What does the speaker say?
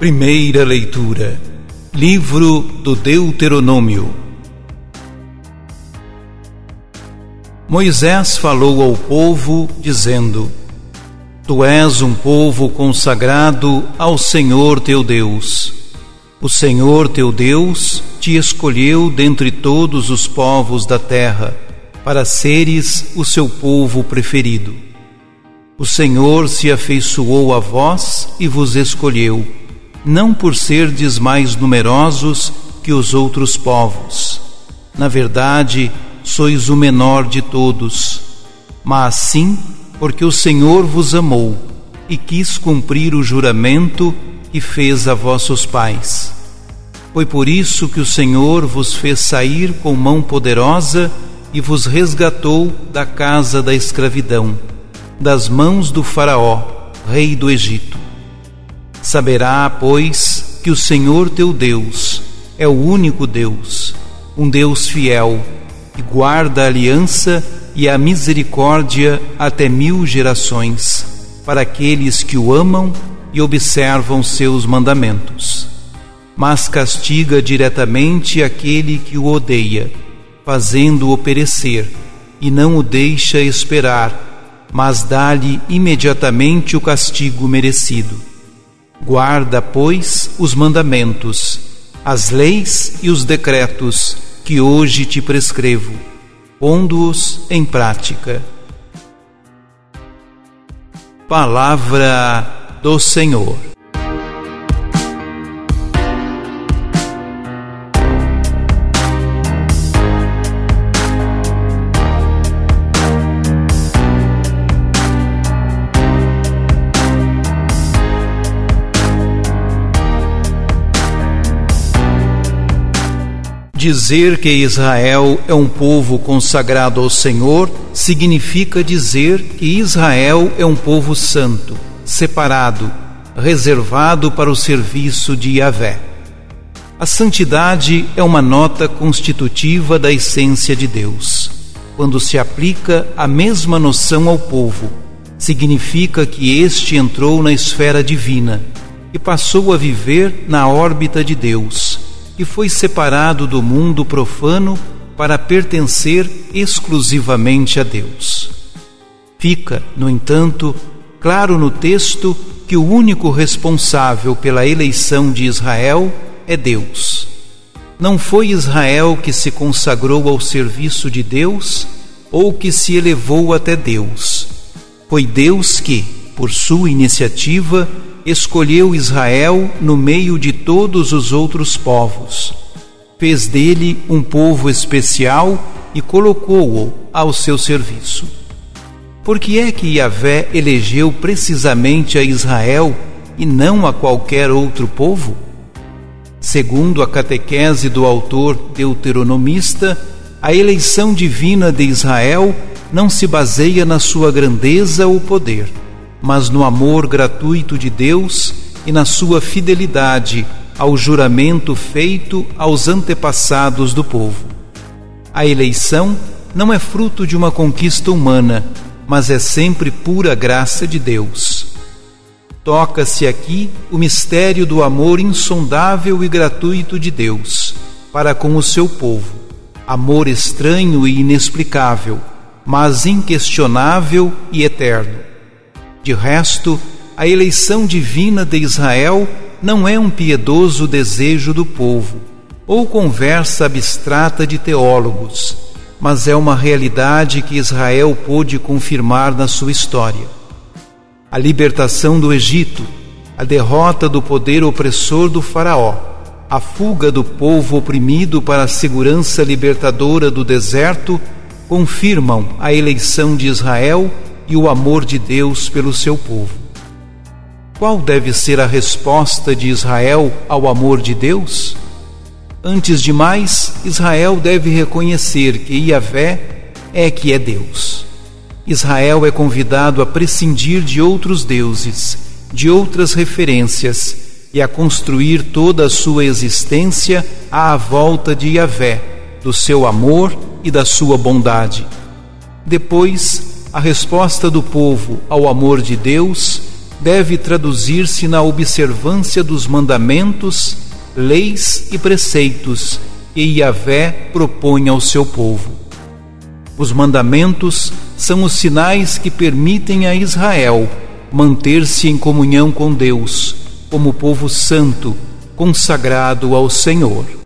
Primeira leitura. Livro do Deuteronômio. Moisés falou ao povo, dizendo: Tu és um povo consagrado ao Senhor teu Deus. O Senhor teu Deus te escolheu dentre todos os povos da terra, para seres o seu povo preferido. O Senhor se afeiçoou a vós e vos escolheu, não por serdes mais numerosos que os outros povos. Na verdade, sois o menor de todos, mas sim porque o Senhor vos amou e quis cumprir o juramento que fez a vossos pais. Foi por isso que o Senhor vos fez sair com mão poderosa e vos resgatou da casa da escravidão, das mãos do Faraó, rei do Egito. Saberá, pois, que o Senhor teu Deus é o único Deus, um Deus fiel, que guarda a aliança e a misericórdia até mil gerações, para aqueles que o amam e observam seus mandamentos. Mas castiga diretamente aquele que o odeia fazendo-o perecer, e não o deixa esperar, mas dá-lhe imediatamente o castigo merecido. Guarda, pois, os mandamentos, as leis e os decretos que hoje te prescrevo, pondo-os em prática. Palavra do Senhor. Dizer que Israel é um povo consagrado ao Senhor significa dizer que Israel é um povo santo, separado, reservado para o serviço de Yahvé. A santidade é uma nota constitutiva da essência de Deus. Quando se aplica a mesma noção ao povo, significa que este entrou na esfera divina e passou a viver na órbita de Deus e foi separado do mundo profano para pertencer exclusivamente a Deus. Fica, no entanto, claro no texto que o único responsável pela eleição de Israel é Deus. Não foi Israel que se consagrou ao serviço de Deus ou que se elevou até Deus. Foi Deus que, por sua iniciativa, escolheu Israel no meio de todos os outros povos. Fez dele um povo especial e colocou-o ao seu serviço. Por que é que Yahvé elegeu precisamente a Israel e não a qualquer outro povo? Segundo a catequese do autor deuteronomista, a eleição divina de Israel não se baseia na sua grandeza ou poder mas no amor gratuito de Deus e na sua fidelidade ao juramento feito aos antepassados do povo. A eleição não é fruto de uma conquista humana, mas é sempre pura graça de Deus. Toca-se aqui o mistério do amor insondável e gratuito de Deus para com o seu povo, amor estranho e inexplicável, mas inquestionável e eterno. De resto, a eleição divina de Israel não é um piedoso desejo do povo ou conversa abstrata de teólogos, mas é uma realidade que Israel pôde confirmar na sua história. A libertação do Egito, a derrota do poder opressor do Faraó, a fuga do povo oprimido para a segurança libertadora do deserto confirmam a eleição de Israel e o amor de Deus pelo seu povo. Qual deve ser a resposta de Israel ao amor de Deus? Antes de mais, Israel deve reconhecer que Yahvé é que é Deus. Israel é convidado a prescindir de outros deuses, de outras referências e a construir toda a sua existência à volta de Yahvé, do seu amor e da sua bondade. Depois, a resposta do povo ao amor de Deus deve traduzir-se na observância dos mandamentos, leis e preceitos que Yahvé propõe ao seu povo. Os mandamentos são os sinais que permitem a Israel manter-se em comunhão com Deus, como povo santo, consagrado ao Senhor.